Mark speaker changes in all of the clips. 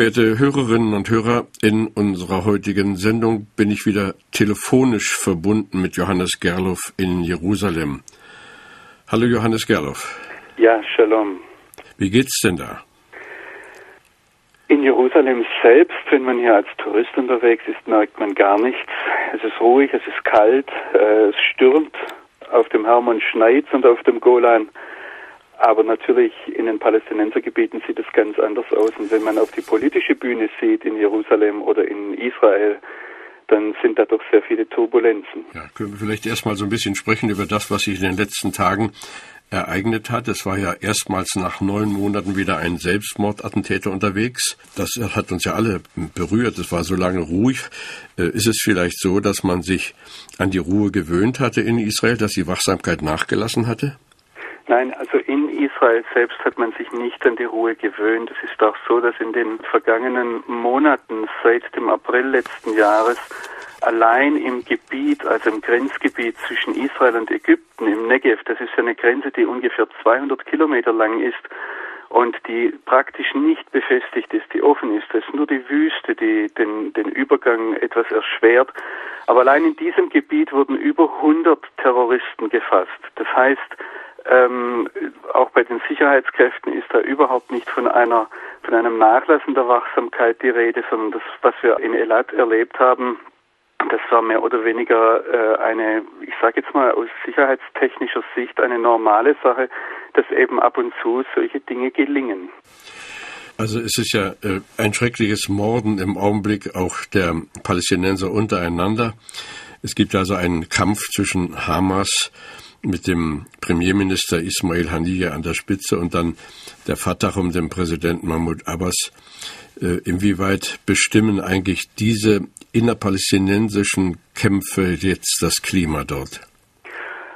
Speaker 1: Verehrte Hörerinnen und Hörer, in unserer heutigen Sendung bin ich wieder telefonisch verbunden mit Johannes Gerloff in Jerusalem. Hallo Johannes Gerloff.
Speaker 2: Ja, Shalom.
Speaker 1: Wie geht's denn da?
Speaker 2: In Jerusalem selbst, wenn man hier als Tourist unterwegs ist, merkt man gar nichts. Es ist ruhig, es ist kalt, äh, es stürmt, auf dem Hermon schneit und auf dem Golan aber natürlich in den Palästinensergebieten sieht es ganz anders aus. Und wenn man auf die politische Bühne sieht in Jerusalem oder in Israel, dann sind da doch sehr viele Turbulenzen.
Speaker 1: Ja, können wir vielleicht erstmal so ein bisschen sprechen über das, was sich in den letzten Tagen ereignet hat. Es war ja erstmals nach neun Monaten wieder ein Selbstmordattentäter unterwegs. Das hat uns ja alle berührt. Es war so lange ruhig. Äh, ist es vielleicht so, dass man sich an die Ruhe gewöhnt hatte in Israel, dass die Wachsamkeit nachgelassen hatte?
Speaker 2: Nein, also in Israel selbst hat man sich nicht an die Ruhe gewöhnt. Es ist auch so, dass in den vergangenen Monaten seit dem April letzten Jahres allein im Gebiet, also im Grenzgebiet zwischen Israel und Ägypten, im Negev, das ist eine Grenze, die ungefähr 200 Kilometer lang ist und die praktisch nicht befestigt ist, die offen ist. Es ist nur die Wüste, die den, den Übergang etwas erschwert. Aber allein in diesem Gebiet wurden über 100 Terroristen gefasst. Das heißt, ähm, auch bei den Sicherheitskräften ist da überhaupt nicht von einer von einem Nachlassen der Wachsamkeit die Rede, sondern das, was wir in Elat erlebt haben, das war mehr oder weniger äh, eine, ich sage jetzt mal aus sicherheitstechnischer Sicht eine normale Sache, dass eben ab und zu solche Dinge gelingen.
Speaker 1: Also es ist ja äh, ein schreckliches Morden im Augenblick auch der Palästinenser untereinander. Es gibt also einen Kampf zwischen Hamas mit dem Premierminister Ismail Haniyeh an der Spitze und dann der Fatah um den Präsidenten Mahmoud Abbas. Äh, inwieweit bestimmen eigentlich diese innerpalästinensischen Kämpfe jetzt das Klima dort?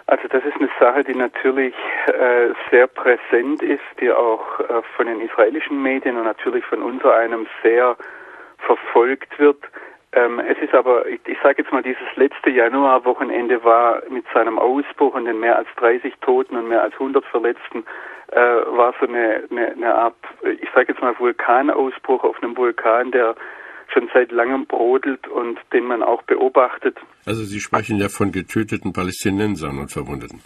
Speaker 2: Also das ist eine Sache, die natürlich äh, sehr präsent ist, die auch äh, von den israelischen Medien und natürlich von unser einem sehr verfolgt wird. Ähm, es ist aber, ich, ich sage jetzt mal, dieses letzte Januarwochenende war mit seinem Ausbruch und den mehr als 30 Toten und mehr als 100 Verletzten, äh, war so eine, eine, eine Art, ich sage jetzt mal, Vulkanausbruch auf einem Vulkan, der schon seit langem brodelt und den man auch beobachtet.
Speaker 1: Also Sie sprechen ja von getöteten Palästinensern und Verwundeten.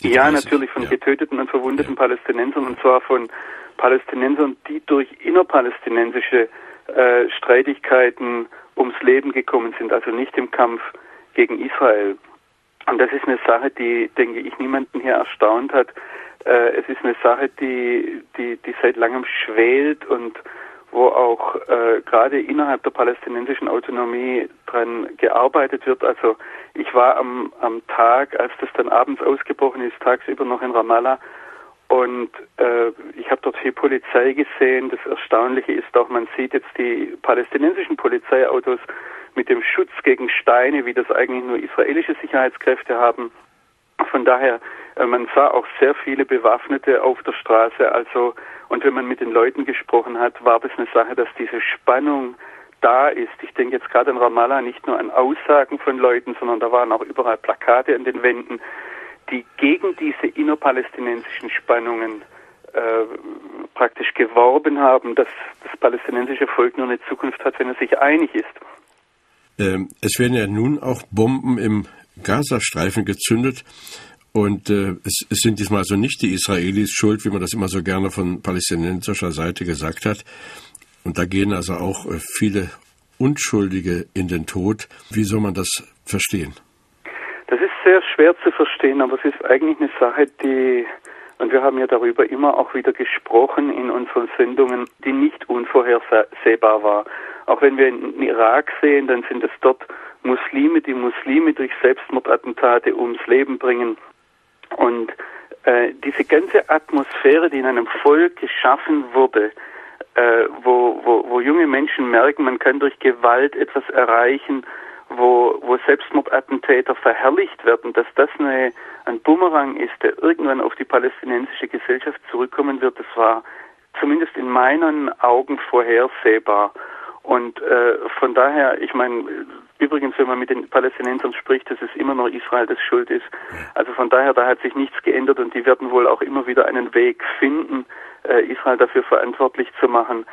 Speaker 2: ja, 30, natürlich von ja. getöteten und verwundeten ja. Palästinensern und zwar von Palästinensern, die durch innerpalästinensische äh, Streitigkeiten ums Leben gekommen sind, also nicht im Kampf gegen Israel. Und das ist eine Sache, die, denke ich, niemanden hier erstaunt hat. Äh, es ist eine Sache, die, die, die seit langem schwelt und wo auch äh, gerade innerhalb der palästinensischen Autonomie dran gearbeitet wird. Also ich war am, am Tag, als das dann abends ausgebrochen ist, tagsüber noch in Ramallah und äh, ich habe dort viel Polizei gesehen. Das Erstaunliche ist auch, man sieht jetzt die palästinensischen Polizeiautos mit dem Schutz gegen Steine, wie das eigentlich nur israelische Sicherheitskräfte haben. Von daher, äh, man sah auch sehr viele Bewaffnete auf der Straße. Also, und wenn man mit den Leuten gesprochen hat, war das eine Sache, dass diese Spannung da ist. Ich denke jetzt gerade in Ramallah nicht nur an Aussagen von Leuten, sondern da waren auch überall Plakate an den Wänden die gegen diese innerpalästinensischen Spannungen äh, praktisch geworben haben, dass das palästinensische Volk nur eine Zukunft hat, wenn es sich einig ist.
Speaker 1: Ähm, es werden ja nun auch Bomben im Gazastreifen gezündet. Und äh, es, es, sind diesmal also nicht die Israelis schuld, wie man das immer so gerne von palästinensischer Seite gesagt hat. Und da gehen also auch äh, viele Unschuldige in den Tod. Wie soll man das verstehen?
Speaker 2: Das ist sehr schwer zu verstehen, aber es ist eigentlich eine Sache, die, und wir haben ja darüber immer auch wieder gesprochen in unseren Sendungen, die nicht unvorhersehbar war. Auch wenn wir in Irak sehen, dann sind es dort Muslime, die Muslime durch Selbstmordattentate ums Leben bringen. Und äh, diese ganze Atmosphäre, die in einem Volk geschaffen wurde, äh, wo, wo, wo junge Menschen merken, man kann durch Gewalt etwas erreichen, wo, wo Selbstmordattentäter verherrlicht werden, dass das eine, ein Bumerang ist, der irgendwann auf die palästinensische Gesellschaft zurückkommen wird, das war zumindest in meinen Augen vorhersehbar. Und äh, von daher, ich meine, übrigens, wenn man mit den Palästinensern spricht, dass es immer noch Israel, das schuld ist. Also von daher, da hat sich nichts geändert und die werden wohl auch immer wieder einen Weg finden, äh, Israel dafür verantwortlich zu machen.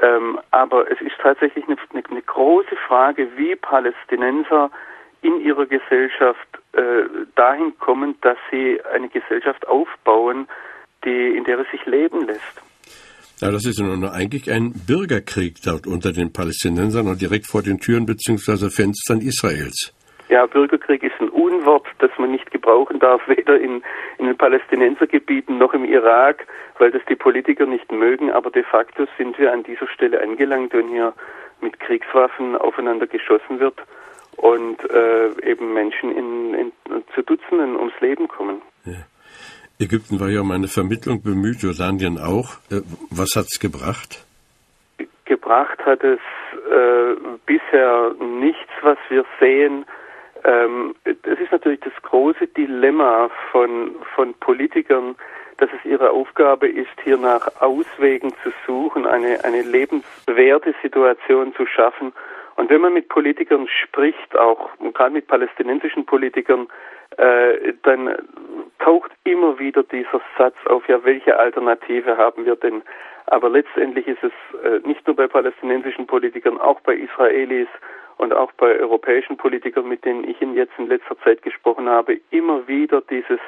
Speaker 2: Ähm, aber es ist tatsächlich eine, eine, große Frage, wie Palästinenser in ihrer Gesellschaft äh, dahin kommen, dass sie eine Gesellschaft aufbauen, die, in der es sich leben lässt.
Speaker 1: Ja, das ist nun eigentlich ein Bürgerkrieg dort unter den Palästinensern und direkt vor den Türen bzw. Fenstern Israels.
Speaker 2: Ja, Bürgerkrieg ist ein Unwort, das man nicht gebrauchen darf, weder in, in den Palästinensergebieten noch im Irak, weil das die Politiker nicht mögen. Aber de facto sind wir an dieser Stelle angelangt, wenn hier mit Kriegswaffen aufeinander geschossen wird und äh, eben Menschen in, in, zu Dutzenden ums Leben kommen. Ja.
Speaker 1: Ägypten war ja um eine Vermittlung bemüht, Jordanien auch. Äh, was hat es gebracht?
Speaker 2: Gebracht hat es äh, bisher nichts, was wir sehen. Ähm, es ist natürlich das große Dilemma von, von Politikern, dass es ihre Aufgabe ist, hier nach Auswegen zu suchen, eine, eine lebenswerte Situation zu schaffen. Und wenn man mit Politikern spricht, auch gerade mit palästinensischen Politikern, äh, dann taucht immer wieder dieser Satz auf, ja, welche Alternative haben wir denn? Aber letztendlich ist es äh, nicht nur bei palästinensischen Politikern, auch bei Israelis und auch bei europäischen Politikern, mit denen ich in jetzt in letzter Zeit gesprochen habe, immer wieder dieses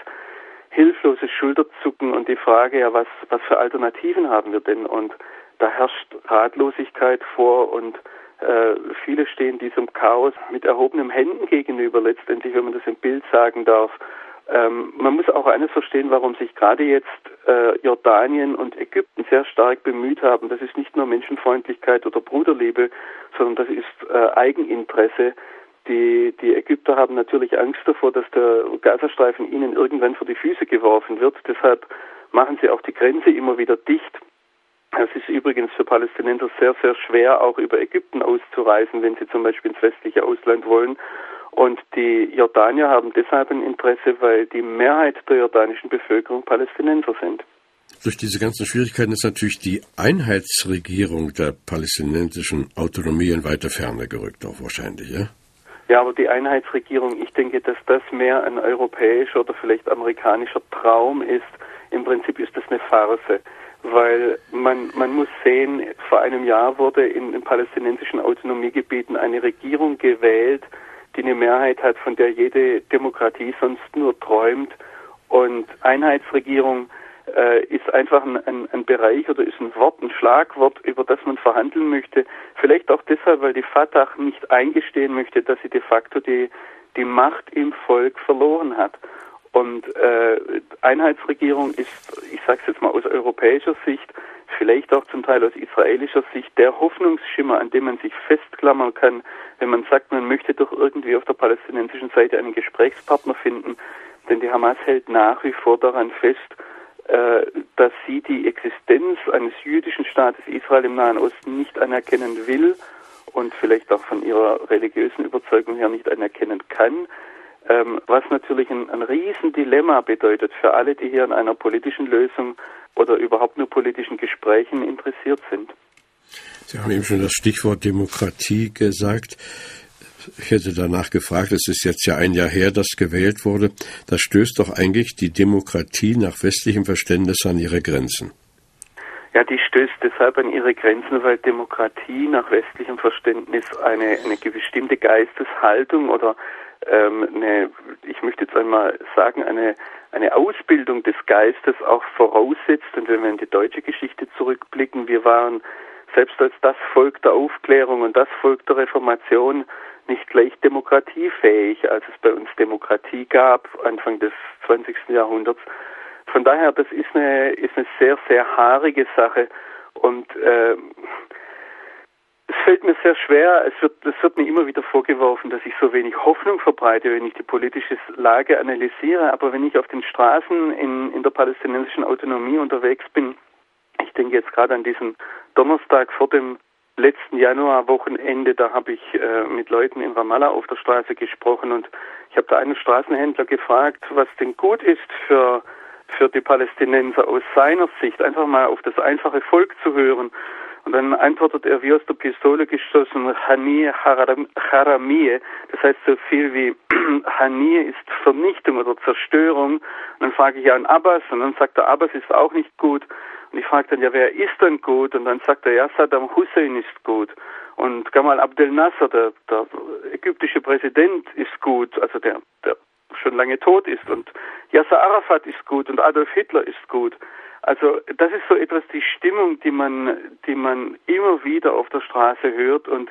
Speaker 2: hilflose Schulterzucken und die Frage, ja, was, was für Alternativen haben wir denn? Und da herrscht Ratlosigkeit vor und äh, viele stehen diesem Chaos mit erhobenen Händen gegenüber, letztendlich, wenn man das im Bild sagen darf. Ähm, man muss auch eines verstehen, warum sich gerade jetzt äh, Jordanien und Ägypten sehr stark bemüht haben. Das ist nicht nur Menschenfreundlichkeit oder Bruderliebe, sondern das ist äh, Eigeninteresse. Die, die Ägypter haben natürlich Angst davor, dass der Gazastreifen ihnen irgendwann vor die Füße geworfen wird. Deshalb machen sie auch die Grenze immer wieder dicht. Es ist übrigens für Palästinenser sehr, sehr schwer, auch über Ägypten auszureisen, wenn sie zum Beispiel ins westliche Ausland wollen. Und die Jordanier haben deshalb ein Interesse, weil die Mehrheit der jordanischen Bevölkerung Palästinenser sind.
Speaker 1: Durch diese ganzen Schwierigkeiten ist natürlich die Einheitsregierung der palästinensischen Autonomie in weiter Ferne gerückt, auch wahrscheinlich, ja?
Speaker 2: Ja, aber die Einheitsregierung, ich denke, dass das mehr ein europäischer oder vielleicht amerikanischer Traum ist. Im Prinzip ist das eine Farce, weil man, man muss sehen, vor einem Jahr wurde in den palästinensischen Autonomiegebieten eine Regierung gewählt, die eine Mehrheit hat, von der jede Demokratie sonst nur träumt. Und Einheitsregierung äh, ist einfach ein, ein, ein, Bereich oder ist ein Wort, ein Schlagwort, über das man verhandeln möchte. Vielleicht auch deshalb, weil die Fatah nicht eingestehen möchte, dass sie de facto die, die Macht im Volk verloren hat. Und äh, Einheitsregierung ist, ich sage es jetzt mal aus europäischer Sicht, vielleicht auch zum Teil aus israelischer Sicht, der Hoffnungsschimmer, an dem man sich festklammern kann, wenn man sagt, man möchte doch irgendwie auf der palästinensischen Seite einen Gesprächspartner finden. Denn die Hamas hält nach wie vor daran fest, äh, dass sie die Existenz eines jüdischen Staates Israel im Nahen Osten nicht anerkennen will und vielleicht auch von ihrer religiösen Überzeugung her nicht anerkennen kann. Ähm, was natürlich ein, ein Riesendilemma bedeutet für alle, die hier an einer politischen Lösung oder überhaupt nur politischen Gesprächen interessiert sind.
Speaker 1: Sie haben eben schon das Stichwort Demokratie gesagt. Ich hätte danach gefragt, es ist jetzt ja ein Jahr her, dass gewählt wurde. Das stößt doch eigentlich die Demokratie nach westlichem Verständnis an ihre Grenzen.
Speaker 2: Ja, die stößt deshalb an ihre Grenzen, weil Demokratie nach westlichem Verständnis eine, eine bestimmte Geisteshaltung oder ähm, eine, ich möchte jetzt einmal sagen, eine, eine Ausbildung des Geistes auch voraussetzt. Und wenn wir in die deutsche Geschichte zurückblicken, wir waren selbst als das Volk der Aufklärung und das Volk der Reformation nicht gleich demokratiefähig, als es bei uns Demokratie gab, Anfang des 20. Jahrhunderts. Von daher, das ist eine, ist eine sehr, sehr haarige Sache. Und äh, es fällt mir sehr schwer, es wird, es wird mir immer wieder vorgeworfen, dass ich so wenig Hoffnung verbreite, wenn ich die politische Lage analysiere, aber wenn ich auf den Straßen in, in der palästinensischen Autonomie unterwegs bin, denke jetzt gerade an diesen Donnerstag vor dem letzten Januarwochenende, da habe ich äh, mit Leuten in Ramallah auf der Straße gesprochen und ich habe da einen Straßenhändler gefragt, was denn gut ist für für die Palästinenser aus seiner Sicht, einfach mal auf das einfache Volk zu hören. Und dann antwortet er wie aus der Pistole geschossen, Hanie Haramie, das heißt so viel wie Hanie ist Vernichtung oder Zerstörung. Und dann frage ich an Abbas und dann sagt er, Abbas ist auch nicht gut. Und ich frage dann, ja, wer ist denn gut? Und dann sagt er, ja, Saddam Hussein ist gut. Und Gamal Abdel Nasser, der, der ägyptische Präsident, ist gut, also der, der schon lange tot ist. Und Yasser Arafat ist gut und Adolf Hitler ist gut. Also das ist so etwas die Stimmung, die man, die man immer wieder auf der Straße hört und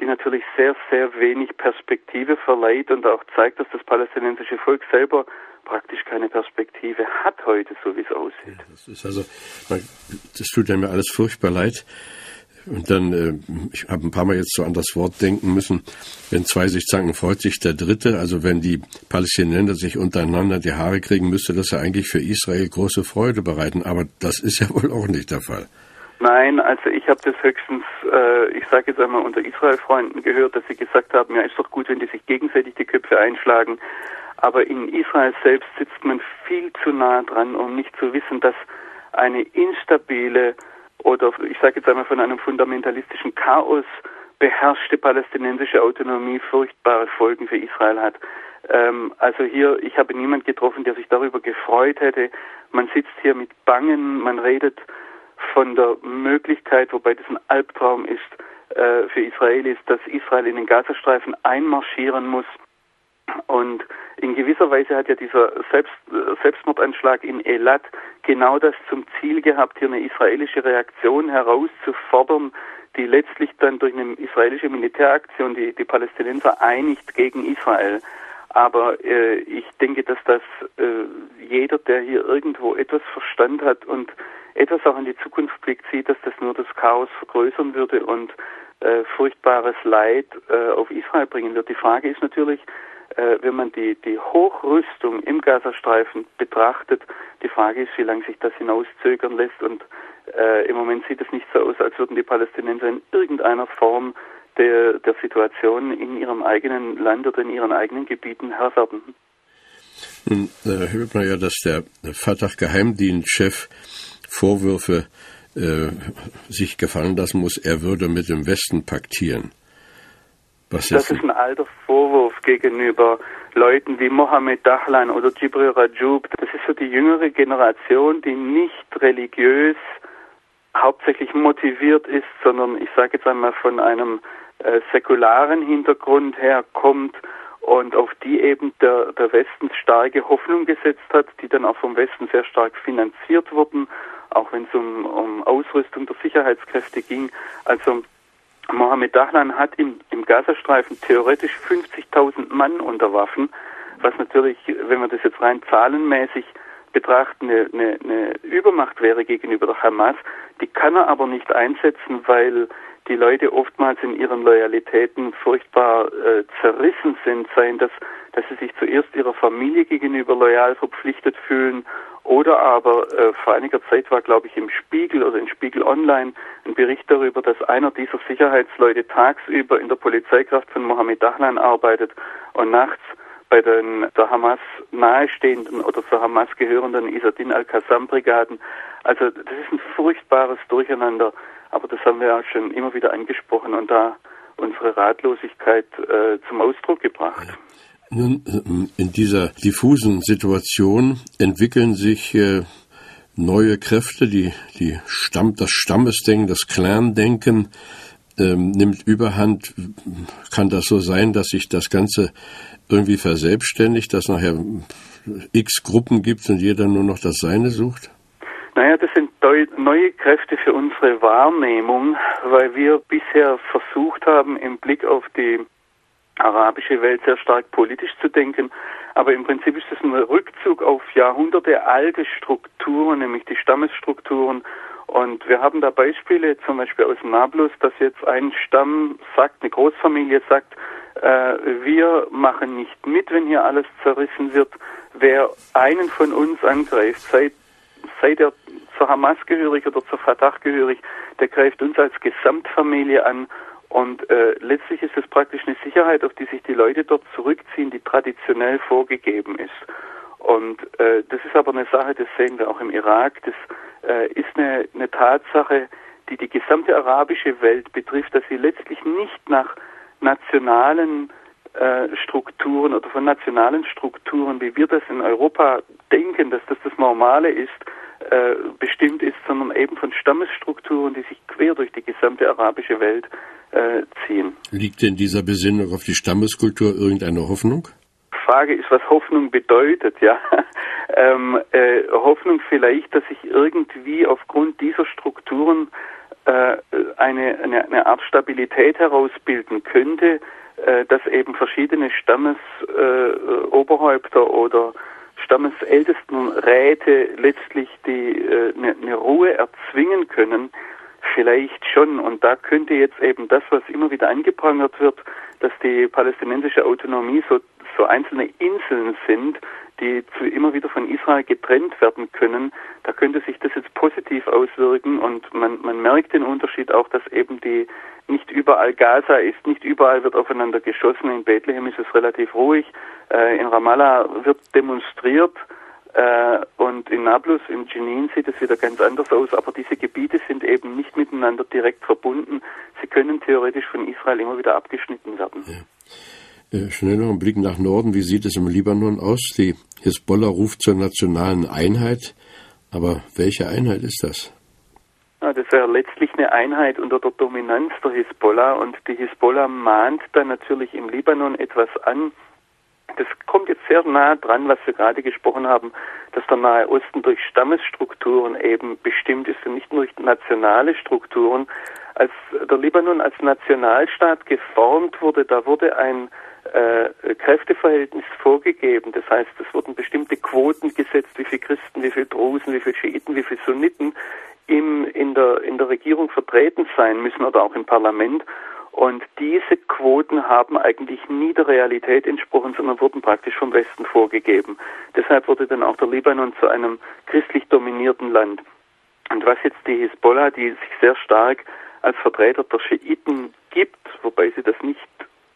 Speaker 2: die natürlich sehr, sehr wenig Perspektive verleiht und auch zeigt, dass das palästinensische Volk selber praktisch keine Perspektive hat heute, so wie es aussieht.
Speaker 1: Ja, das ist also, das tut ja mir alles furchtbar leid. Und dann, äh, ich habe ein paar Mal jetzt so an das Wort denken müssen, wenn zwei sich zanken, freut sich der Dritte. Also wenn die Palästinenser sich untereinander die Haare kriegen, müsste das ja eigentlich für Israel große Freude bereiten. Aber das ist ja wohl auch nicht der Fall.
Speaker 2: Nein, also ich habe das höchstens, äh, ich sage jetzt einmal unter Israel-Freunden gehört, dass sie gesagt haben, ja ist doch gut, wenn die sich gegenseitig die Köpfe einschlagen. Aber in Israel selbst sitzt man viel zu nah dran, um nicht zu wissen, dass eine instabile oder ich sage jetzt einmal von einem fundamentalistischen Chaos beherrschte palästinensische Autonomie furchtbare Folgen für Israel hat. Ähm, also hier, ich habe niemand getroffen, der sich darüber gefreut hätte. Man sitzt hier mit Bangen, man redet von der Möglichkeit, wobei das ein Albtraum ist äh, für Israelis, dass Israel in den Gazastreifen einmarschieren muss und in gewisser Weise hat ja dieser Selbst, Selbstmordanschlag in Elat genau das zum Ziel gehabt, hier eine israelische Reaktion herauszufordern, die letztlich dann durch eine israelische Militäraktion die, die Palästinenser einigt gegen Israel. Aber äh, ich denke, dass das äh, jeder, der hier irgendwo etwas Verstand hat und etwas auch in die Zukunft blickt, sieht, dass das nur das Chaos vergrößern würde und äh, furchtbares Leid äh, auf Israel bringen wird. Die Frage ist natürlich, äh, wenn man die, die Hochrüstung im Gazastreifen betrachtet, die Frage ist, wie lange sich das hinauszögern lässt. Und äh, im Moment sieht es nicht so aus, als würden die Palästinenser in irgendeiner Form der, der Situation in ihrem eigenen Land oder in ihren eigenen Gebieten Herr werden.
Speaker 1: Nun äh, hört man ja, dass der Fatah-Geheimdienstchef Vorwürfe äh, sich gefallen lassen muss, er würde mit dem Westen paktieren.
Speaker 2: Was das ist ein alter Vorwurf gegenüber Leuten wie Mohammed Dahlan oder Jibril Rajoub. Das ist so die jüngere Generation, die nicht religiös hauptsächlich motiviert ist, sondern ich sage jetzt einmal von einem äh, säkularen Hintergrund herkommt und auf die eben der, der Westen starke Hoffnung gesetzt hat, die dann auch vom Westen sehr stark finanziert wurden, auch wenn es um, um Ausrüstung der Sicherheitskräfte ging. Also Mohammed Dahlan hat im, im Gazastreifen theoretisch 50.000 Mann unter Waffen, was natürlich, wenn man das jetzt rein zahlenmäßig betrachtet, eine, eine, eine Übermacht wäre gegenüber der Hamas. Die kann er aber nicht einsetzen, weil die Leute oftmals in ihren Loyalitäten furchtbar äh, zerrissen sind, seien das, dass sie sich zuerst ihrer Familie gegenüber loyal verpflichtet fühlen oder aber äh, vor einiger Zeit war, glaube ich, im Spiegel oder in Spiegel Online ein Bericht darüber, dass einer dieser Sicherheitsleute tagsüber in der Polizeikraft von Mohammed Dahlan arbeitet und nachts bei den der Hamas nahestehenden oder zur Hamas gehörenden Isadin al-Qassam-Brigaden. Also das ist ein furchtbares Durcheinander, aber das haben wir ja schon immer wieder angesprochen und da unsere Ratlosigkeit äh, zum Ausdruck gebracht.
Speaker 1: Äh, in dieser diffusen Situation entwickeln sich äh, neue Kräfte, die, die Stamm, das Stammesdenken, das Clan-Denken ähm, nimmt überhand. Kann das so sein, dass sich das Ganze irgendwie verselbstständigt, dass nachher x Gruppen gibt und jeder nur noch das Seine sucht?
Speaker 2: Naja, das sind neue Kräfte für unsere Wahrnehmung, weil wir bisher versucht haben, im Blick auf die arabische Welt sehr stark politisch zu denken. Aber im Prinzip ist es ein Rückzug auf Jahrhunderte alte Strukturen, nämlich die Stammesstrukturen. Und wir haben da Beispiele, zum Beispiel aus Nablus, dass jetzt ein Stamm sagt, eine Großfamilie sagt, äh, wir machen nicht mit, wenn hier alles zerrissen wird. Wer einen von uns angreift, sei, sei der zur Hamas gehörig oder zur Fatah gehörig, der greift uns als Gesamtfamilie an und äh, letztlich ist es praktisch eine Sicherheit, auf die sich die Leute dort zurückziehen, die traditionell vorgegeben ist. Und äh, das ist aber eine Sache, das sehen wir auch im Irak, das äh, ist eine, eine Tatsache, die die gesamte arabische Welt betrifft, dass sie letztlich nicht nach nationalen äh, Strukturen oder von nationalen Strukturen, wie wir das in Europa denken, dass das das Normale ist, äh, bestimmt ist, sondern eben von Stammesstrukturen, die sich quer durch die gesamte arabische Welt äh, ziehen.
Speaker 1: Liegt in dieser Besinnung auf die Stammeskultur irgendeine Hoffnung?
Speaker 2: Frage ist, was Hoffnung bedeutet, ja. ähm, äh, Hoffnung vielleicht, dass sich irgendwie aufgrund dieser Strukturen äh, eine, eine, eine Art Stabilität herausbilden könnte, äh, dass eben verschiedene Stammesoberhäupter äh, oder Stammesältestenräte letztlich die äh, eine, eine Ruhe erzwingen können, vielleicht schon. Und da könnte jetzt eben das, was immer wieder angeprangert wird, dass die palästinensische Autonomie so, so einzelne Inseln sind, die zu, immer wieder von Israel getrennt werden können, da könnte sich das jetzt positiv auswirken und man, man merkt den Unterschied auch, dass eben die nicht überall Gaza ist, nicht überall wird aufeinander geschossen. In Bethlehem ist es relativ ruhig. Äh, in Ramallah wird demonstriert. Äh, und in Nablus, in Jenin sieht es wieder ganz anders aus, aber diese Gebiete sind eben nicht miteinander direkt verbunden. Sie können theoretisch von Israel immer wieder abgeschnitten werden.
Speaker 1: Ja. Äh, schnell noch ein Blick nach Norden. Wie sieht es im Libanon aus? Die Hisbollah ruft zur nationalen Einheit. Aber welche Einheit ist das?
Speaker 2: Ja, das wäre letztlich eine Einheit unter der Dominanz der Hisbollah und die Hisbollah mahnt dann natürlich im Libanon etwas an, das kommt jetzt sehr nah dran, was wir gerade gesprochen haben, dass der Nahe Osten durch Stammesstrukturen eben bestimmt ist und nicht nur durch nationale Strukturen. Als der Libanon als Nationalstaat geformt wurde, da wurde ein äh, Kräfteverhältnis vorgegeben. Das heißt, es wurden bestimmte Quoten gesetzt, wie viele Christen, wie viele Drusen, wie viele Schiiten, wie viele Sunniten im, in, der, in der Regierung vertreten sein müssen oder auch im Parlament. Und diese Quoten haben eigentlich nie der Realität entsprochen, sondern wurden praktisch vom Westen vorgegeben. Deshalb wurde dann auch der Libanon zu einem christlich dominierten Land. Und was jetzt die Hisbollah, die sich sehr stark als Vertreter der Schiiten gibt, wobei sie das nicht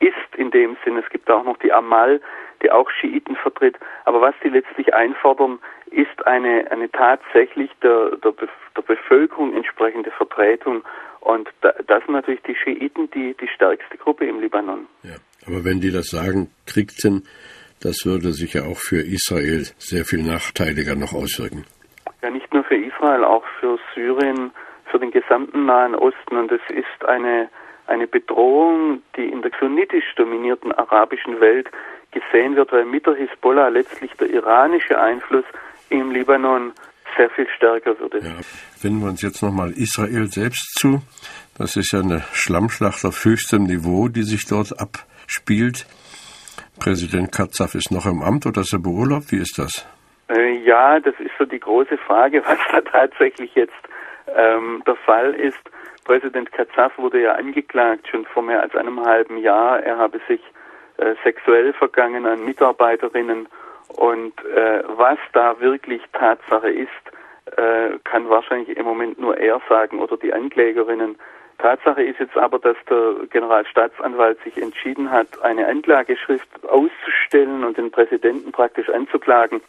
Speaker 2: ist in dem Sinn, es gibt auch noch die Amal, die auch Schiiten vertritt, aber was die letztlich einfordern, ist eine, eine tatsächlich der, der, der Bevölkerung entsprechende Vertretung und da, das sind natürlich die Schiiten die, die stärkste Gruppe im Libanon.
Speaker 1: Ja, aber wenn die das sagen, kriegten, das würde sich ja auch für Israel sehr viel nachteiliger noch auswirken.
Speaker 2: Ja, nicht nur für Israel, auch für Syrien, für den gesamten Nahen Osten. Und es ist eine, eine Bedrohung, die in der sunnitisch dominierten arabischen Welt gesehen wird, weil mit der Hisbollah letztlich der iranische Einfluss im Libanon sehr viel stärker würde. Ja.
Speaker 1: Wenden wir uns jetzt nochmal Israel selbst zu. Das ist ja eine Schlammschlacht auf höchstem Niveau, die sich dort abspielt. Präsident Katzaf ist noch im Amt oder ist er beurlaubt? Wie ist das?
Speaker 2: Äh, ja, das ist so die große Frage, was da tatsächlich jetzt ähm, der Fall ist. Präsident Katzaf wurde ja angeklagt schon vor mehr als einem halben Jahr. Er habe sich äh, sexuell vergangen an Mitarbeiterinnen und äh, was da wirklich Tatsache ist, äh, kann wahrscheinlich im Moment nur er sagen oder die Anklägerinnen. Tatsache ist jetzt aber, dass der Generalstaatsanwalt sich entschieden hat, eine Anklageschrift auszustellen und den Präsidenten praktisch anzuklagen.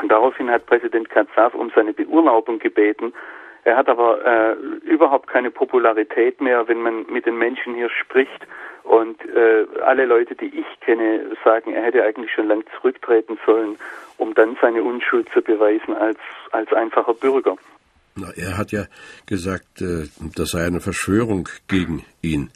Speaker 2: Und daraufhin hat Präsident Katzaf um seine Beurlaubung gebeten. Er hat aber äh, überhaupt keine Popularität mehr, wenn man mit den Menschen hier spricht. Und äh, alle Leute, die ich kenne, sagen, er hätte eigentlich schon lang zurücktreten sollen, um dann seine Unschuld zu beweisen als, als einfacher Bürger.
Speaker 1: Na, er hat ja gesagt, äh, das sei eine Verschwörung gegen ihn.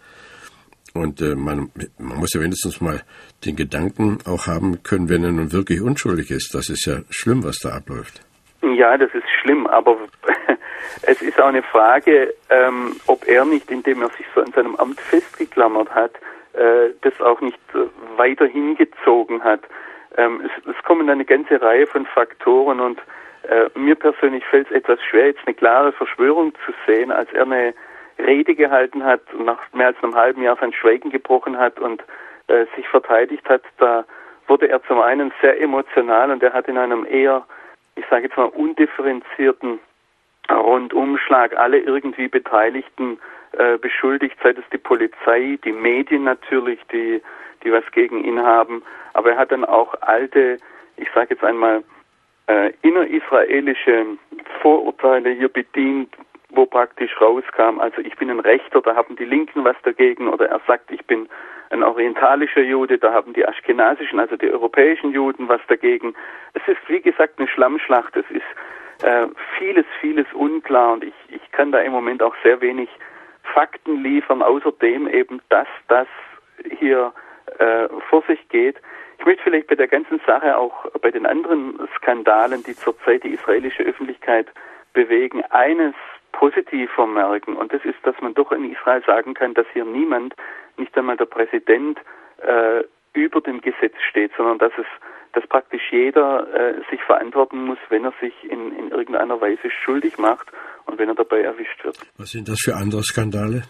Speaker 1: Und äh, man, man muss ja wenigstens mal den Gedanken auch haben können, wenn er nun wirklich unschuldig ist. Das ist ja schlimm, was da abläuft.
Speaker 2: Ja, das ist schlimm, aber es ist auch eine Frage, ähm, ob er nicht, indem er sich so an seinem Amt festgeklammert hat, äh, das auch nicht äh, weiter hingezogen hat. Ähm, es, es, kommen eine ganze Reihe von Faktoren und äh, mir persönlich fällt es etwas schwer, jetzt eine klare Verschwörung zu sehen, als er eine Rede gehalten hat und nach mehr als einem halben Jahr sein Schweigen gebrochen hat und äh, sich verteidigt hat. Da wurde er zum einen sehr emotional und er hat in einem eher ich sage jetzt mal, undifferenzierten Rundumschlag alle irgendwie Beteiligten äh, beschuldigt, sei es die Polizei, die Medien natürlich, die, die was gegen ihn haben. Aber er hat dann auch alte, ich sage jetzt einmal, äh, innerisraelische Vorurteile hier bedient, wo praktisch rauskam, also ich bin ein Rechter, da haben die Linken was dagegen, oder er sagt, ich bin ein orientalischer Jude, da haben die aschkenasischen, also die europäischen Juden was dagegen. Es ist, wie gesagt, eine Schlammschlacht, es ist äh, vieles, vieles unklar und ich, ich kann da im Moment auch sehr wenig Fakten liefern, außerdem eben, dass das hier äh, vor sich geht. Ich möchte vielleicht bei der ganzen Sache auch bei den anderen Skandalen, die zurzeit die israelische Öffentlichkeit bewegen, eines positiv vermerken. Und das ist, dass man doch in Israel sagen kann, dass hier niemand, nicht einmal der Präsident, äh, über dem Gesetz steht, sondern dass es, dass praktisch jeder äh, sich verantworten muss, wenn er sich in, in irgendeiner Weise schuldig macht und wenn er dabei erwischt wird.
Speaker 1: Was sind das für andere Skandale?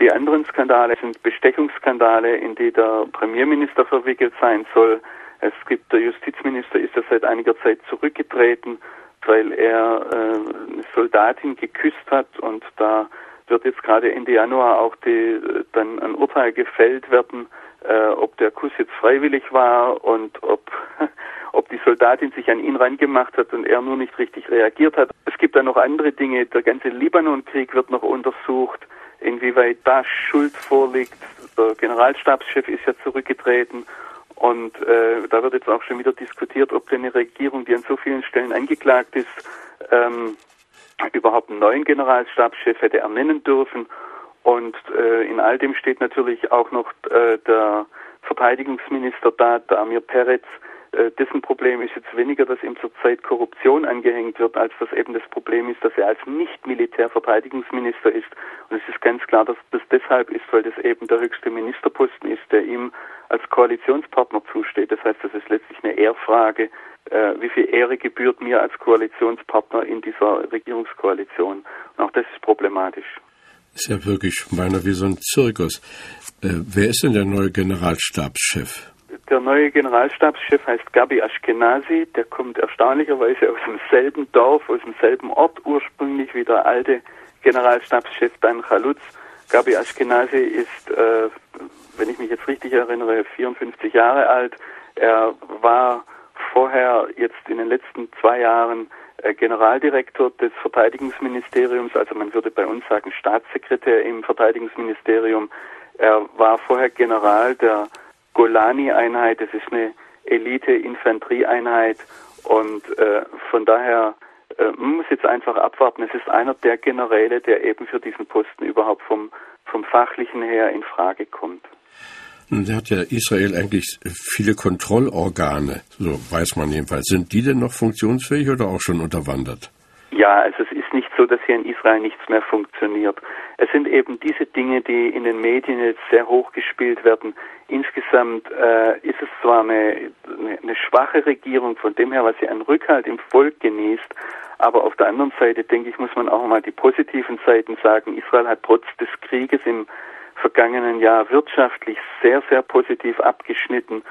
Speaker 2: Die anderen Skandale sind Bestechungsskandale, in die der Premierminister verwickelt sein soll. Es gibt der Justizminister ist ja seit einiger Zeit zurückgetreten weil er äh, eine Soldatin geküsst hat und da wird jetzt gerade Ende Januar auch die, dann ein Urteil gefällt werden, äh, ob der Kuss jetzt freiwillig war und ob, ob die Soldatin sich an ihn rangemacht hat und er nur nicht richtig reagiert hat. Es gibt dann noch andere Dinge. Der ganze Libanon-Krieg wird noch untersucht, inwieweit da Schuld vorliegt. Der Generalstabschef ist ja zurückgetreten und äh, da wird jetzt auch schon wieder diskutiert, ob denn eine Regierung, die an so vielen Stellen angeklagt ist, ähm, überhaupt einen neuen Generalstabschef hätte ernennen dürfen. Und äh, in all dem steht natürlich auch noch äh, der Verteidigungsminister da, der Amir Peretz, äh, dessen Problem ist jetzt weniger, dass ihm zurzeit Korruption angehängt wird, als dass eben das Problem ist, dass er als Nicht-Militär-Verteidigungsminister ist. Und es ist ganz klar, dass das deshalb ist, weil das eben der höchste Ministerposten ist, der ihm als Koalitionspartner zusteht. Das heißt, das ist letztlich eine Ehrfrage, äh, wie viel Ehre gebührt mir als Koalitionspartner in dieser Regierungskoalition. Und auch das ist problematisch.
Speaker 1: Ist ja wirklich meiner wie so ein Zirkus. Äh, wer ist denn der neue Generalstabschef?
Speaker 2: Der neue Generalstabschef heißt Gabi Ashkenazi. Der kommt erstaunlicherweise aus demselben Dorf, aus demselben Ort ursprünglich wie der alte Generalstabschef Dan Chalutz. Gabi Ashkenazi ist, äh, wenn ich mich jetzt richtig erinnere, 54 Jahre alt. Er war vorher jetzt in den letzten zwei Jahren äh, Generaldirektor des Verteidigungsministeriums, also man würde bei uns sagen Staatssekretär im Verteidigungsministerium. Er war vorher General der Golani-Einheit, das ist eine Elite-Infanterieeinheit und äh, von daher äh, man muss jetzt einfach abwarten. Es ist einer der Generäle, der eben für diesen Posten überhaupt vom, vom fachlichen her in Frage kommt.
Speaker 1: Nun hat ja Israel eigentlich viele Kontrollorgane, so weiß man jedenfalls. Sind die denn noch funktionsfähig oder auch schon unterwandert?
Speaker 2: Ja, also es ist nicht so, dass hier in Israel nichts mehr funktioniert. Es sind eben diese Dinge, die in den Medien jetzt sehr hoch gespielt werden. Insgesamt äh, ist es zwar eine, eine, schwache Regierung, von dem her, was sie an Rückhalt im Volk genießt, aber auf der anderen Seite, denke ich, muss man auch mal die positiven Seiten sagen. Israel hat trotz des Krieges im vergangenen Jahr wirtschaftlich sehr, sehr positiv abgeschnitten.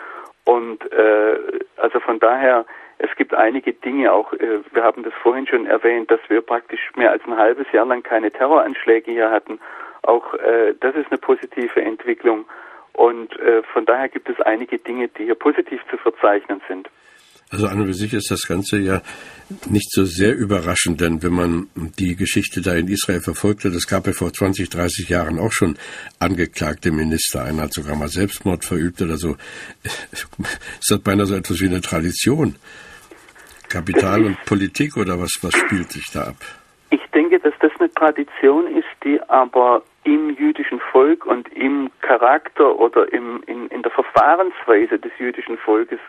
Speaker 2: Und äh, also von daher es gibt einige Dinge auch, äh, wir haben das vorhin schon erwähnt, dass wir praktisch mehr als ein halbes Jahr lang keine Terroranschläge hier hatten. Auch äh, das ist eine positive Entwicklung. Und äh, von daher gibt es einige Dinge, die hier positiv zu verzeichnen sind.
Speaker 1: Also an und für sich ist das Ganze ja nicht so sehr überraschend, denn wenn man die Geschichte da in Israel verfolgte, das gab ja vor 20, 30 Jahren auch schon angeklagte Minister. Einer hat sogar mal Selbstmord verübt oder so. Ist das beinahe so etwas wie eine Tradition? Kapital und Politik oder was, was spielt sich da ab?
Speaker 2: Ich denke, dass das eine Tradition ist, die aber im jüdischen Volk und im Charakter oder im, in, in der Verfahrensweise des jüdischen Volkes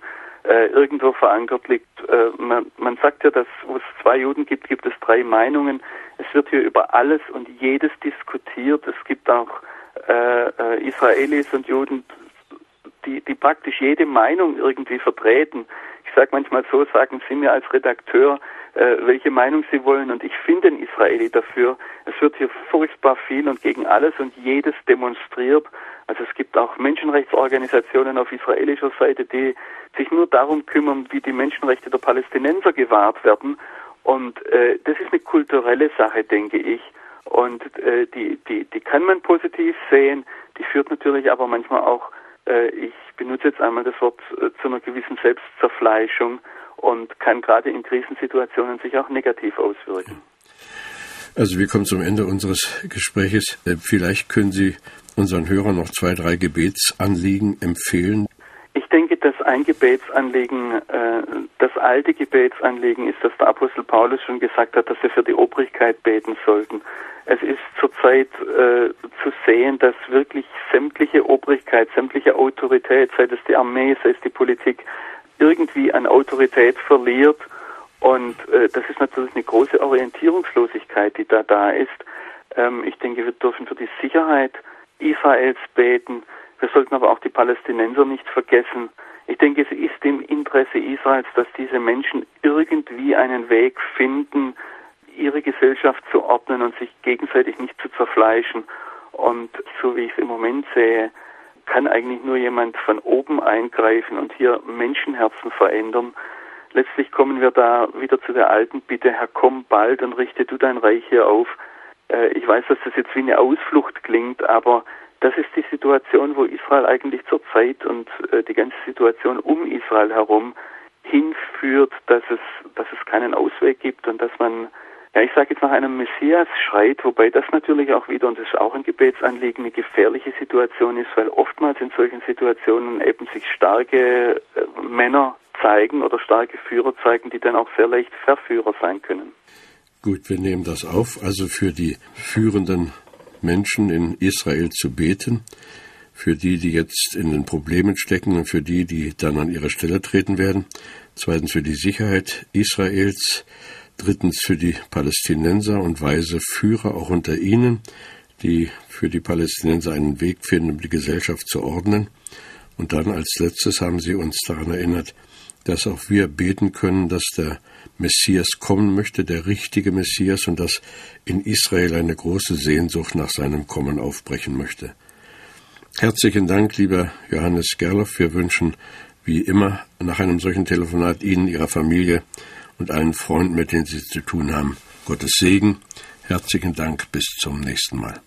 Speaker 2: äh, irgendwo verankert liegt. Äh, man, man sagt ja, dass wo es zwei Juden gibt, gibt es drei Meinungen. Es wird hier über alles und jedes diskutiert. Es gibt auch äh, äh Israelis und Juden, die, die praktisch jede Meinung irgendwie vertreten ich sage manchmal so, sagen Sie mir als Redakteur, äh, welche Meinung sie wollen. Und ich finde den Israeli dafür. Es wird hier furchtbar viel und gegen alles und jedes demonstriert. Also es gibt auch Menschenrechtsorganisationen auf israelischer Seite, die sich nur darum kümmern, wie die Menschenrechte der Palästinenser gewahrt werden. Und äh, das ist eine kulturelle Sache, denke ich. Und äh, die, die, die kann man positiv sehen, die führt natürlich aber manchmal auch, äh, ich benutze jetzt einmal das Wort, äh, zu einer gewissen Selbstzerfleischung und kann gerade in Krisensituationen sich auch negativ auswirken.
Speaker 1: Also wir kommen zum Ende unseres Gespräches. Äh, vielleicht können Sie unseren Hörern noch zwei, drei Gebetsanliegen empfehlen.
Speaker 2: Ich denke, dass ein Gebetsanliegen, äh, das alte Gebetsanliegen ist, dass der Apostel Paulus schon gesagt hat, dass wir für die Obrigkeit beten sollten. Es ist zurzeit äh, zu sehen, dass wirklich sämtliche Obrigkeit, sämtliche Autorität, sei es die Armee, sei es die Politik, irgendwie an Autorität verliert. Und äh, das ist natürlich eine große Orientierungslosigkeit, die da da ist. Ähm, ich denke, wir dürfen für die Sicherheit Israels beten. Wir sollten aber auch die Palästinenser nicht vergessen. Ich denke, es ist im Interesse Israels, dass diese Menschen irgendwie einen Weg finden, ihre Gesellschaft zu ordnen und sich gegenseitig nicht zu zerfleischen. Und so wie ich es im Moment sehe, kann eigentlich nur jemand von oben eingreifen und hier Menschenherzen verändern. Letztlich kommen wir da wieder zu der alten Bitte, Herr, komm bald und richte du dein Reich hier auf. Äh, ich weiß, dass das jetzt wie eine Ausflucht klingt, aber das ist die Situation, wo Israel eigentlich zurzeit und äh, die ganze Situation um Israel herum hinführt, dass es, dass es keinen Ausweg gibt und dass man ja, ich sage jetzt nach einem Messias schreit, wobei das natürlich auch wieder, und das ist auch ein Gebetsanliegen, eine gefährliche Situation ist, weil oftmals in solchen Situationen eben sich starke äh, Männer zeigen oder starke Führer zeigen, die dann auch sehr leicht Verführer sein können.
Speaker 1: Gut, wir nehmen das auf, also für die führenden Menschen in Israel zu beten, für die, die jetzt in den Problemen stecken und für die, die dann an ihre Stelle treten werden. Zweitens für die Sicherheit Israels drittens für die Palästinenser und weise Führer auch unter ihnen, die für die Palästinenser einen Weg finden, um die Gesellschaft zu ordnen. Und dann als letztes haben sie uns daran erinnert, dass auch wir beten können, dass der Messias kommen möchte, der richtige Messias, und dass in Israel eine große Sehnsucht nach seinem Kommen aufbrechen möchte. Herzlichen Dank, lieber Johannes Gerloff. Wir wünschen wie immer nach einem solchen Telefonat Ihnen, Ihrer Familie und allen Freunden, mit denen Sie zu tun haben. Gottes Segen. Herzlichen Dank. Bis zum nächsten Mal.